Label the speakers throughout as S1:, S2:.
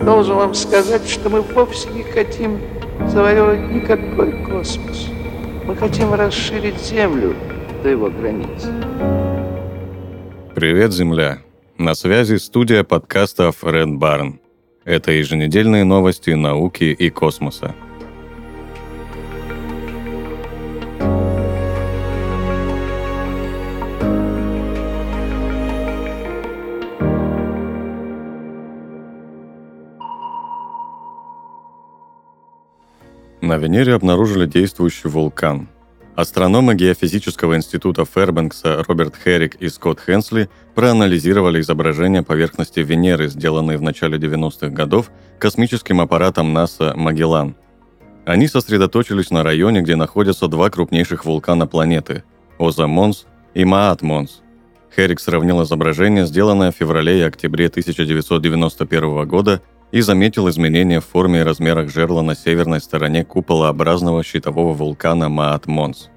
S1: Должен вам сказать, что мы вовсе не хотим завоевывать никакой космос. Мы хотим расширить Землю до его границ.
S2: Привет, Земля! На связи студия подкастов Red Barn. Это еженедельные новости науки и космоса. На Венере обнаружили действующий вулкан. Астрономы Геофизического института Фэрбенкса Роберт Херрик и Скотт Хенсли проанализировали изображения поверхности Венеры, сделанные в начале 90-х годов космическим аппаратом НАСА «Магеллан». Они сосредоточились на районе, где находятся два крупнейших вулкана планеты – Оза-Монс и Маат-Монс. Херрик сравнил изображение, сделанное в феврале и октябре 1991 года, и заметил изменения в форме и размерах жерла на северной стороне куполообразного щитового вулкана Маат-Монс.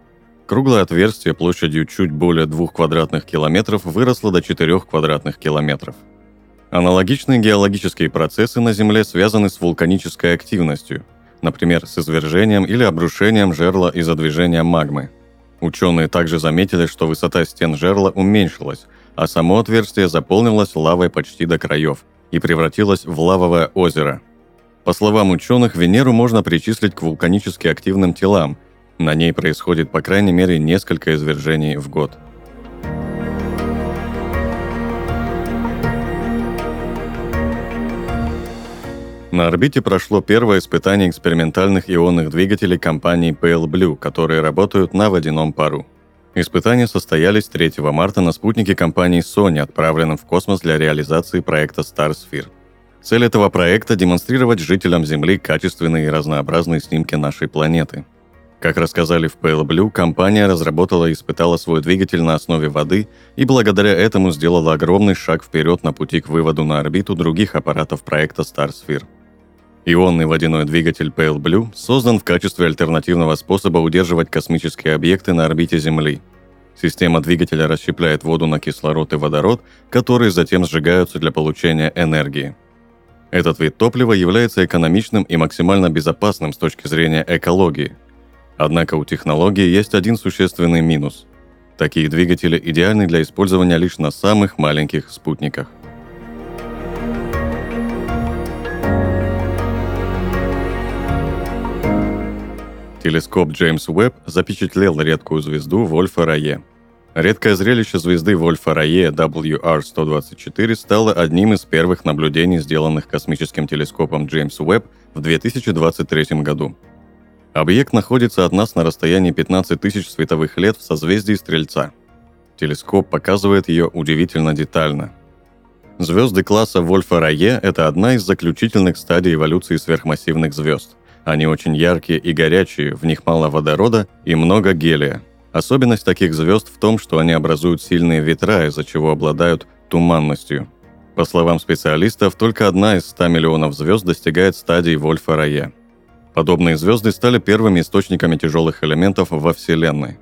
S2: Круглое отверстие площадью чуть более 2 квадратных километров выросло до 4 квадратных километров. Аналогичные геологические процессы на Земле связаны с вулканической активностью, например, с извержением или обрушением жерла из-за движения магмы. Ученые также заметили, что высота стен жерла уменьшилась, а само отверстие заполнилось лавой почти до краев – и превратилась в лавовое озеро. По словам ученых, Венеру можно причислить к вулканически активным телам. На ней происходит по крайней мере несколько извержений в год. На орбите прошло первое испытание экспериментальных ионных двигателей компании PL Blue, которые работают на водяном пару. Испытания состоялись 3 марта на спутнике компании Sony, отправленном в космос для реализации проекта Starsphere. Цель этого проекта – демонстрировать жителям Земли качественные и разнообразные снимки нашей планеты. Как рассказали в Pale Blue, компания разработала и испытала свой двигатель на основе воды и благодаря этому сделала огромный шаг вперед на пути к выводу на орбиту других аппаратов проекта Starsphere – Ионный водяной двигатель Pale Blue создан в качестве альтернативного способа удерживать космические объекты на орбите Земли. Система двигателя расщепляет воду на кислород и водород, которые затем сжигаются для получения энергии. Этот вид топлива является экономичным и максимально безопасным с точки зрения экологии. Однако у технологии есть один существенный минус. Такие двигатели идеальны для использования лишь на самых маленьких спутниках. Телескоп Джеймс Уэбб запечатлел редкую звезду Вольфа Рае. Редкое зрелище звезды Вольфа Рае WR-124 стало одним из первых наблюдений, сделанных космическим телескопом Джеймс Уэбб в 2023 году. Объект находится от нас на расстоянии 15 тысяч световых лет в созвездии Стрельца. Телескоп показывает ее удивительно детально. Звезды класса Вольфа Рае – это одна из заключительных стадий эволюции сверхмассивных звезд. Они очень яркие и горячие, в них мало водорода и много гелия. Особенность таких звезд в том, что они образуют сильные ветра, из-за чего обладают туманностью. По словам специалистов, только одна из 100 миллионов звезд достигает стадии Вольфа Рае. Подобные звезды стали первыми источниками тяжелых элементов во Вселенной.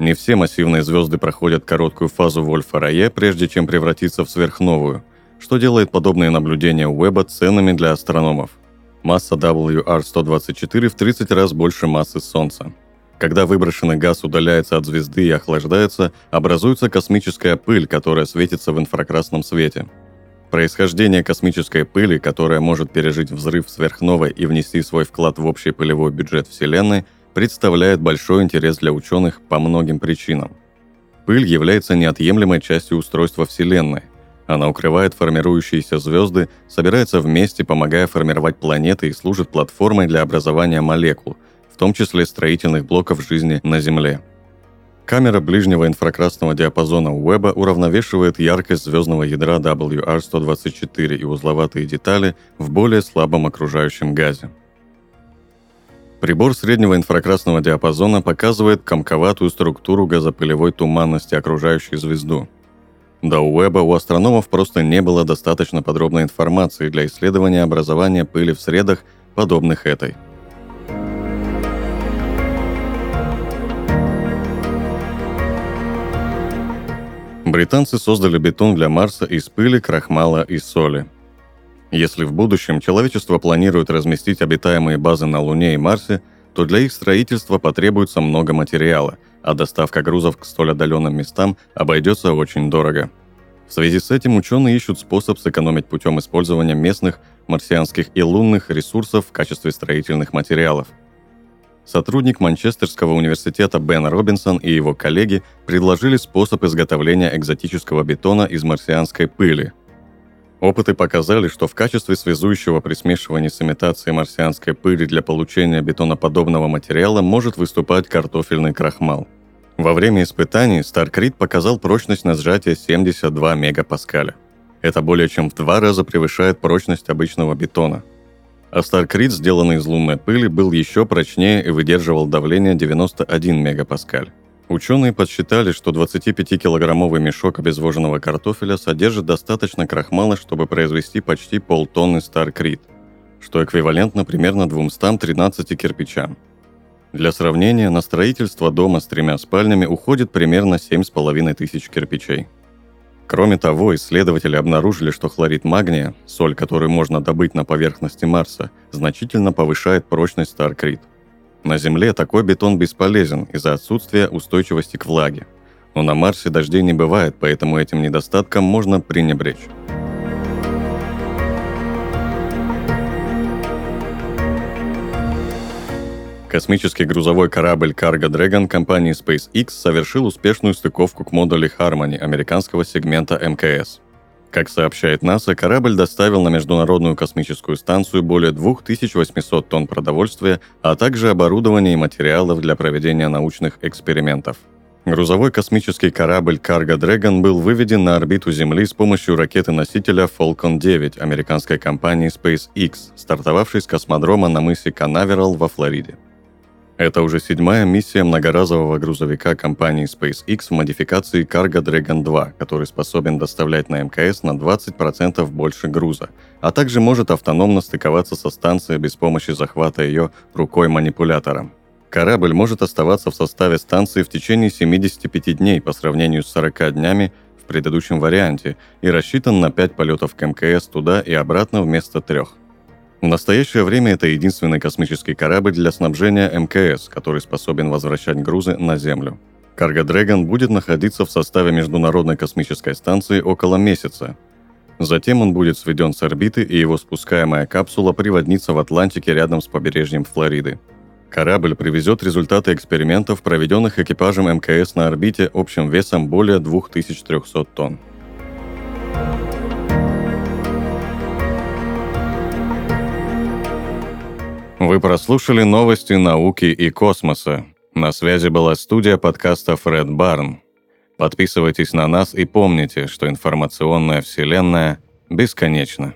S2: Не все массивные звезды проходят короткую фазу Вольфа Рае, прежде чем превратиться в сверхновую, что делает подобные наблюдения Уэба ценными для астрономов – Масса WR-124 в 30 раз больше массы Солнца. Когда выброшенный газ удаляется от звезды и охлаждается, образуется космическая пыль, которая светится в инфракрасном свете. Происхождение космической пыли, которая может пережить взрыв сверхновой и внести свой вклад в общий пылевой бюджет Вселенной, представляет большой интерес для ученых по многим причинам. Пыль является неотъемлемой частью устройства Вселенной, она укрывает формирующиеся звезды, собирается вместе, помогая формировать планеты и служит платформой для образования молекул, в том числе строительных блоков жизни на Земле. Камера ближнего инфракрасного диапазона Уэба уравновешивает яркость звездного ядра WR-124 и узловатые детали в более слабом окружающем газе. Прибор среднего инфракрасного диапазона показывает комковатую структуру газопылевой туманности, окружающей звезду – до Уэба у астрономов просто не было достаточно подробной информации для исследования образования пыли в средах, подобных этой. Британцы создали бетон для Марса из пыли, крахмала и соли. Если в будущем человечество планирует разместить обитаемые базы на Луне и Марсе, то для их строительства потребуется много материала, а доставка грузов к столь отдаленным местам обойдется очень дорого. В связи с этим ученые ищут способ сэкономить путем использования местных марсианских и лунных ресурсов в качестве строительных материалов. Сотрудник Манчестерского университета Бен Робинсон и его коллеги предложили способ изготовления экзотического бетона из марсианской пыли. Опыты показали, что в качестве связующего при смешивании с имитацией марсианской пыли для получения бетоноподобного материала может выступать картофельный крахмал. Во время испытаний Старкрит показал прочность на сжатие 72 мегапаскаля. Это более чем в два раза превышает прочность обычного бетона. А Старкрит, сделанный из лунной пыли, был еще прочнее и выдерживал давление 91 мегапаскаль. Ученые подсчитали, что 25-килограммовый мешок обезвоженного картофеля содержит достаточно крахмала, чтобы произвести почти полтонны Старкрит, что эквивалентно примерно 213 кирпичам. Для сравнения, на строительство дома с тремя спальнями уходит примерно 7,5 тысяч кирпичей – Кроме того, исследователи обнаружили, что хлорид магния, соль, которую можно добыть на поверхности Марса, значительно повышает прочность Старкрит. На Земле такой бетон бесполезен из-за отсутствия устойчивости к влаге. Но на Марсе дождей не бывает, поэтому этим недостатком можно пренебречь. Космический грузовой корабль Cargo Dragon компании SpaceX совершил успешную стыковку к модулю Harmony американского сегмента МКС. Как сообщает НАСА, корабль доставил на Международную космическую станцию более 2800 тонн продовольствия, а также оборудование и материалов для проведения научных экспериментов. Грузовой космический корабль Cargo Dragon был выведен на орбиту Земли с помощью ракеты-носителя Falcon 9 американской компании SpaceX, стартовавшей с космодрома на мысе Канаверал во Флориде. Это уже седьмая миссия многоразового грузовика компании SpaceX в модификации Cargo Dragon 2, который способен доставлять на МКС на 20% больше груза, а также может автономно стыковаться со станцией без помощи захвата ее рукой-манипулятором. Корабль может оставаться в составе станции в течение 75 дней по сравнению с 40 днями в предыдущем варианте и рассчитан на 5 полетов к МКС туда и обратно вместо трех – в настоящее время это единственный космический корабль для снабжения МКС, который способен возвращать грузы на Землю. Cargo Dragon будет находиться в составе Международной космической станции около месяца. Затем он будет сведен с орбиты, и его спускаемая капсула приводнится в Атлантике рядом с побережьем Флориды. Корабль привезет результаты экспериментов, проведенных экипажем МКС на орбите общим весом более 2300 тонн. Вы прослушали новости науки и космоса. На связи была студия подкаста Фред Барн. Подписывайтесь на нас и помните, что информационная вселенная бесконечна.